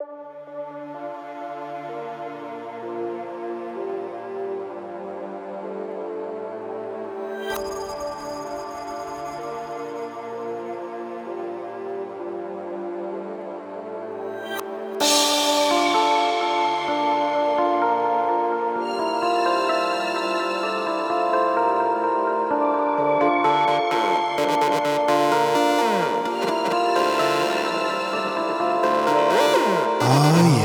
Música Oh, yeah.